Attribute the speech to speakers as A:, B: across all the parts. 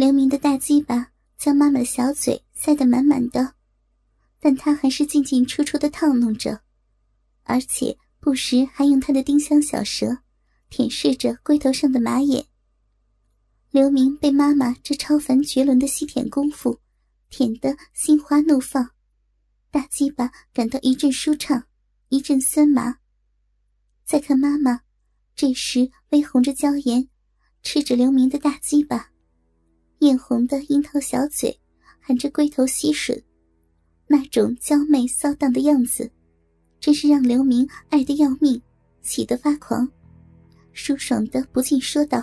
A: 刘明的大鸡巴将妈妈的小嘴塞得满满的，但他还是进进出出的套弄着，而且不时还用他的丁香小舌舔舐着龟头上的马眼。刘明被妈妈这超凡绝伦的吸舔功夫舔得心花怒放，大鸡巴感到一阵舒畅，一阵酸麻。再看妈妈，这时微红着娇颜，吃着刘明的大鸡巴。艳红的樱桃小嘴，含着龟头吸吮，那种娇媚骚荡的样子，真是让刘明爱得要命，喜得发狂，舒爽的不禁说道：“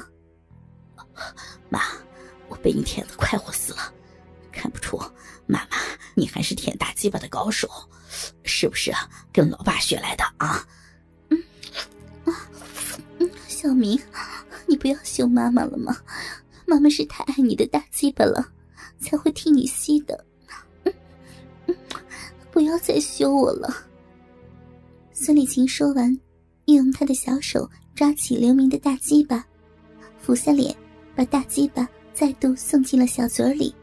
B: 妈，我被你舔得快活死了，看不出妈妈你还是舔大鸡巴的高手，是不是跟老爸学来的啊？”
A: 嗯，啊，嗯，小明，你不要凶妈妈了吗？妈妈是太爱你的大鸡巴了，才会替你吸的。不要再羞我了。孙丽琴说完，又用她的小手抓起刘明的大鸡巴，俯下脸，把大鸡巴再度送进了小嘴里，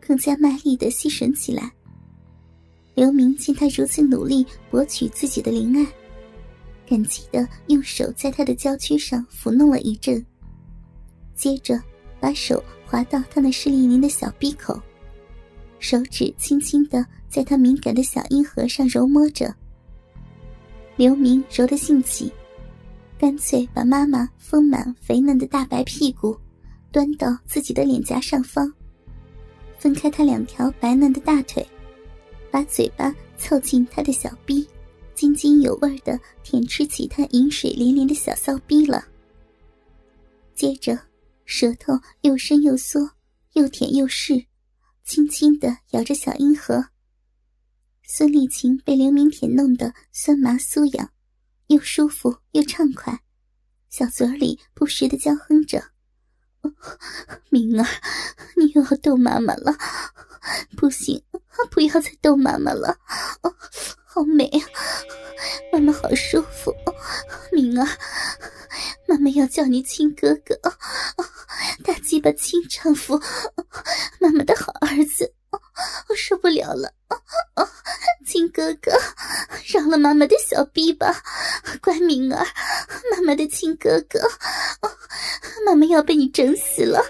A: 更加卖力的吸吮起来。刘明见他如此努力博取自己的灵爱，感激的用手在他的娇躯上抚弄了一阵，接着。把手滑到他那湿淋淋的小鼻口，手指轻轻的在他敏感的小阴核上揉摸着。刘明揉得兴起，干脆把妈妈丰满肥嫩的大白屁股端到自己的脸颊上方，分开他两条白嫩的大腿，把嘴巴凑近他的小逼，津津有味的舔吃起他饮水连连的小骚逼了。接着。舌头又伸又缩，又舔又试，轻轻的咬着小阴核。孙丽琴被刘明舔弄得酸麻酥痒，又舒服又畅快，小嘴里不时的娇哼着：“明儿，你又要逗妈妈了，不行，不要再逗妈妈了，哦好美啊，妈妈好舒服，明儿。”妈妈要叫你亲哥哥，大鸡巴亲丈夫，妈妈的好儿子，我受不了了，亲哥哥，饶了妈妈的小逼吧，乖明儿，妈妈的亲哥哥，妈妈要被你整死了。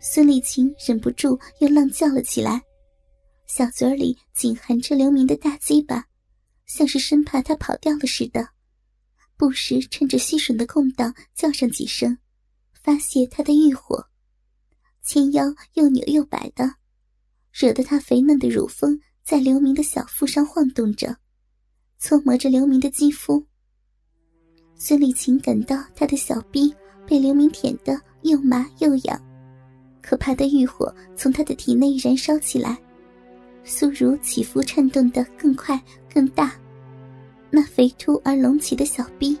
A: 孙丽琴忍不住又浪叫了起来，小嘴里紧含着刘明的大鸡巴，像是生怕他跑掉了似的。不时趁着吸吮的空档叫上几声，发泄他的欲火，纤腰又扭又摆的，惹得他肥嫩的乳峰在刘明的小腹上晃动着，搓磨着刘明的肌肤。孙丽琴感到他的小臂被刘明舔得又麻又痒，可怕的欲火从他的体内燃烧起来，酥乳起伏颤动的更快更大。那肥凸而隆起的小臂，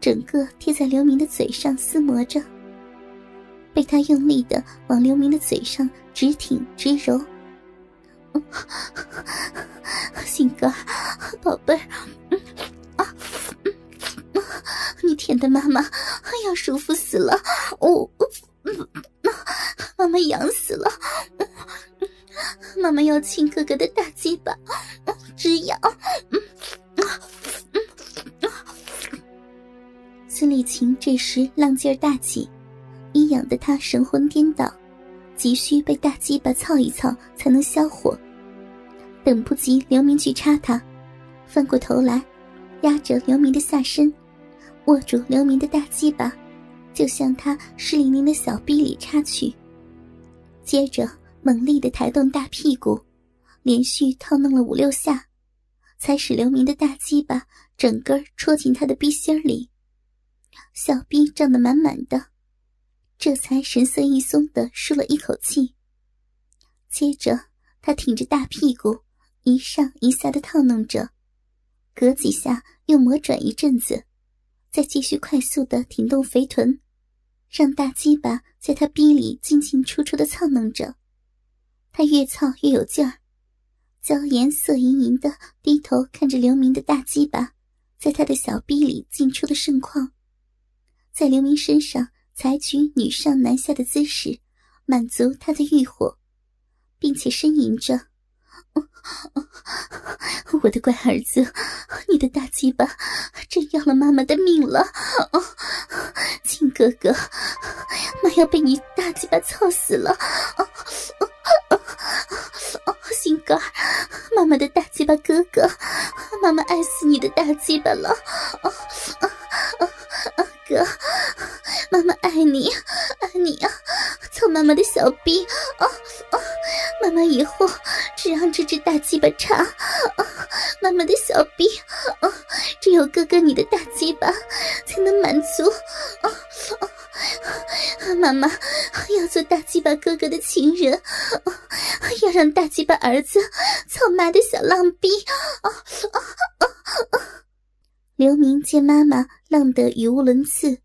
A: 整个贴在刘明的嘴上撕磨着，被他用力的往刘明的嘴上直挺直揉。鑫哥，宝贝，你舔的妈妈要舒服死了，哦，妈妈痒死了，妈妈要亲哥哥的大鸡巴，直痒。孙丽琴这时浪劲儿大起，痒得他神魂颠倒，急需被大鸡巴操一操才能消火。等不及刘明去插他，翻过头来，压着刘明的下身，握住刘明的大鸡巴，就向他湿淋淋的小臂里插去。接着猛力的抬动大屁股，连续套弄了五六下，才使刘明的大鸡巴整根戳进他的逼心里。小臂胀得满满的，这才神色一松的舒了一口气。接着，他挺着大屁股，一上一下的套弄着，隔几下又磨转一阵子，再继续快速的挺动肥臀，让大鸡巴在他逼里进进出出的操弄着。他越操越有劲儿，娇颜色盈盈的低头看着刘明的大鸡巴，在他的小逼里进出的盛况。在刘明身上采取女上男下的姿势，满足他的欲火，并且呻吟着：“我的乖儿子，你的大鸡巴真要了妈妈的命了！亲哥哥，妈要被你大鸡巴操死了！心肝，妈妈的大鸡巴哥哥，妈妈爱死你的大鸡巴了！哥。”妈妈爱你，爱你啊！操妈妈的小逼啊啊！妈妈以后只让这只大鸡巴插啊！妈妈的小逼啊！只有哥哥你的大鸡巴才能满足啊啊！妈妈要做大鸡巴哥哥的情人，要让大鸡巴儿子操妈的小浪逼啊啊啊啊！刘明见妈妈浪得语无伦次。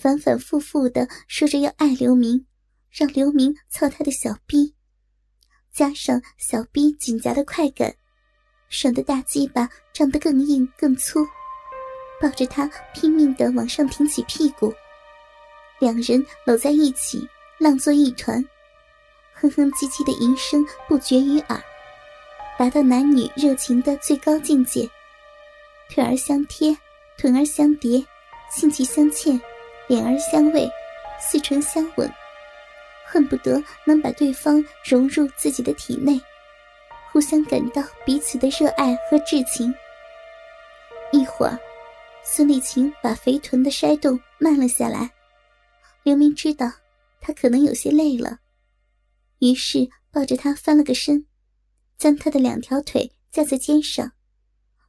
A: 反反复复的说着要爱刘明，让刘明操他的小逼，加上小逼紧夹的快感，爽的大鸡巴胀得更硬更粗，抱着他拼命的往上挺起屁股，两人搂在一起，浪作一团，哼哼唧唧的吟声不绝于耳，达到男女热情的最高境界，腿儿相贴，臀儿相叠，性气相嵌。脸儿相偎，四唇相吻，恨不得能把对方融入自己的体内，互相感到彼此的热爱和至情。一会儿，孙丽琴把肥臀的筛动慢了下来。刘明知道她可能有些累了，于是抱着她翻了个身，将她的两条腿架在肩上，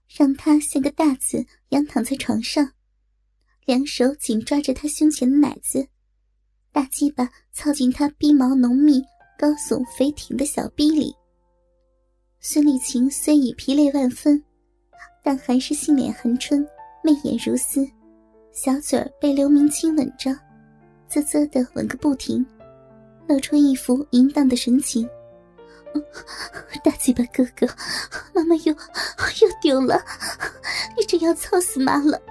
A: 让她像个大字仰躺在床上。两手紧抓着他胸前的奶子，大鸡巴操进他逼毛浓密、高耸肥挺的小逼里。孙丽琴虽已疲累万分，但还是杏脸含春、媚眼如丝，小嘴儿被刘明亲吻着，啧啧的吻个不停，露出一副淫荡的神情。大鸡巴哥哥，妈妈又又丢了，你真要操死妈了！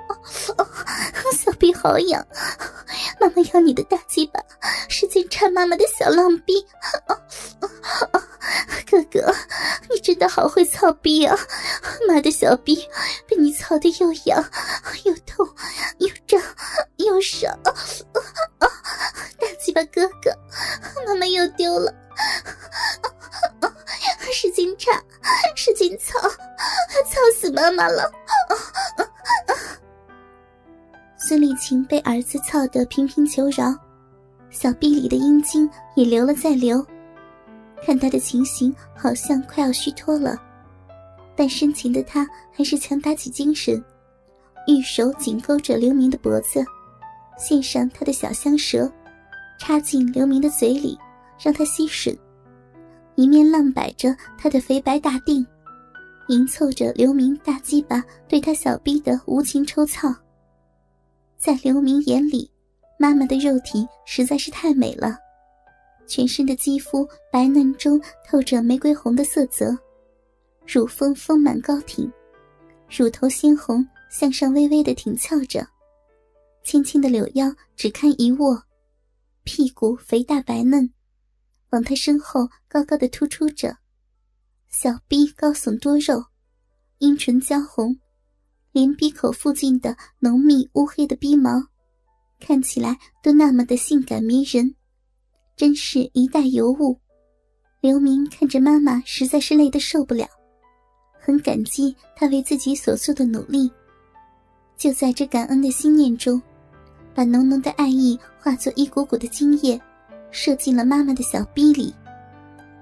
A: 小臂好痒，妈妈要你的大鸡巴，使劲插妈妈的小浪逼。哥哥，你真的好会操逼啊！妈的小逼被你操的又痒又痛又胀又爽。大鸡巴哥哥，妈妈又丢了。使劲插，使劲操，操死妈妈了！孙丽琴被儿子操得频频求饶，小臂里的阴茎也流了再流。看他的情形，好像快要虚脱了，但深情的他还是强打起精神，玉手紧勾着刘明的脖子，献上他的小香舌，插进刘明的嘴里，让他吸吮。一面浪摆着他的肥白大腚，迎凑着刘明大鸡巴对他小逼的无情抽操。在刘明眼里，妈妈的肉体实在是太美了，全身的肌肤白嫩中透着玫瑰红的色泽，乳峰丰满高挺，乳头鲜红，向上微微的挺翘着，轻轻的柳腰只堪一握，屁股肥大白嫩。往他身后高高的突出着，小臂高耸多肉，阴唇娇红，连鼻口附近的浓密乌黑的鼻毛，看起来都那么的性感迷人，真是一代尤物。刘明看着妈妈实在是累得受不了，很感激她为自己所做的努力。就在这感恩的心念中，把浓浓的爱意化作一股股的精液。射进了妈妈的小逼里，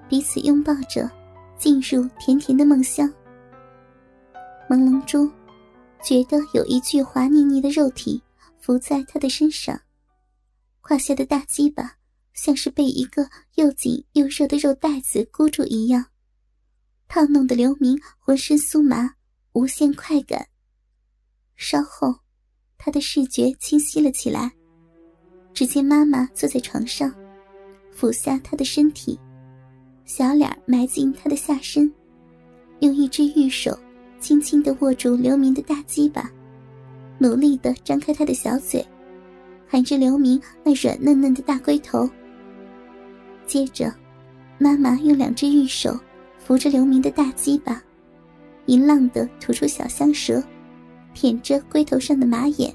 A: 彼此拥抱着，进入甜甜的梦乡。朦胧中，觉得有一具滑腻腻的肉体伏在他的身上，胯下的大鸡巴像是被一个又紧又热的肉带子箍住一样，套弄的刘明浑身酥麻，无限快感。稍后，他的视觉清晰了起来，只见妈妈坐在床上。俯下他的身体，小脸埋进他的下身，用一只玉手轻轻的握住刘明的大鸡巴，努力的张开他的小嘴，含着刘明那软嫩嫩的大龟头。接着，妈妈用两只玉手扶着刘明的大鸡巴，淫浪的吐出小香舌，舔着龟头上的马眼。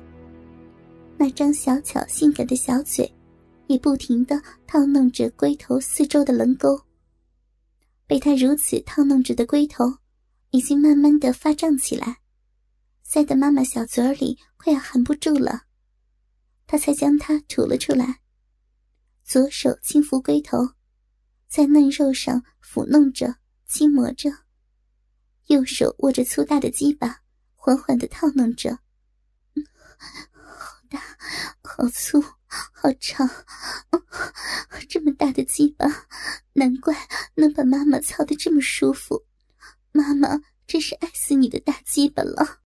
A: 那张小巧性感的小嘴，也不停的套弄着龟头四周的棱沟。被他如此套弄着的龟头，已经慢慢的发胀起来，塞得妈妈小嘴里快要含不住了。她才将它吐了出来，左手轻抚龟头，在嫩肉上抚弄着、轻磨着；右手握着粗大的鸡巴，缓缓的套弄着。好大，好粗，好长，这么大的鸡巴，难怪能把妈妈操得这么舒服。妈妈真是爱死你的大鸡巴了。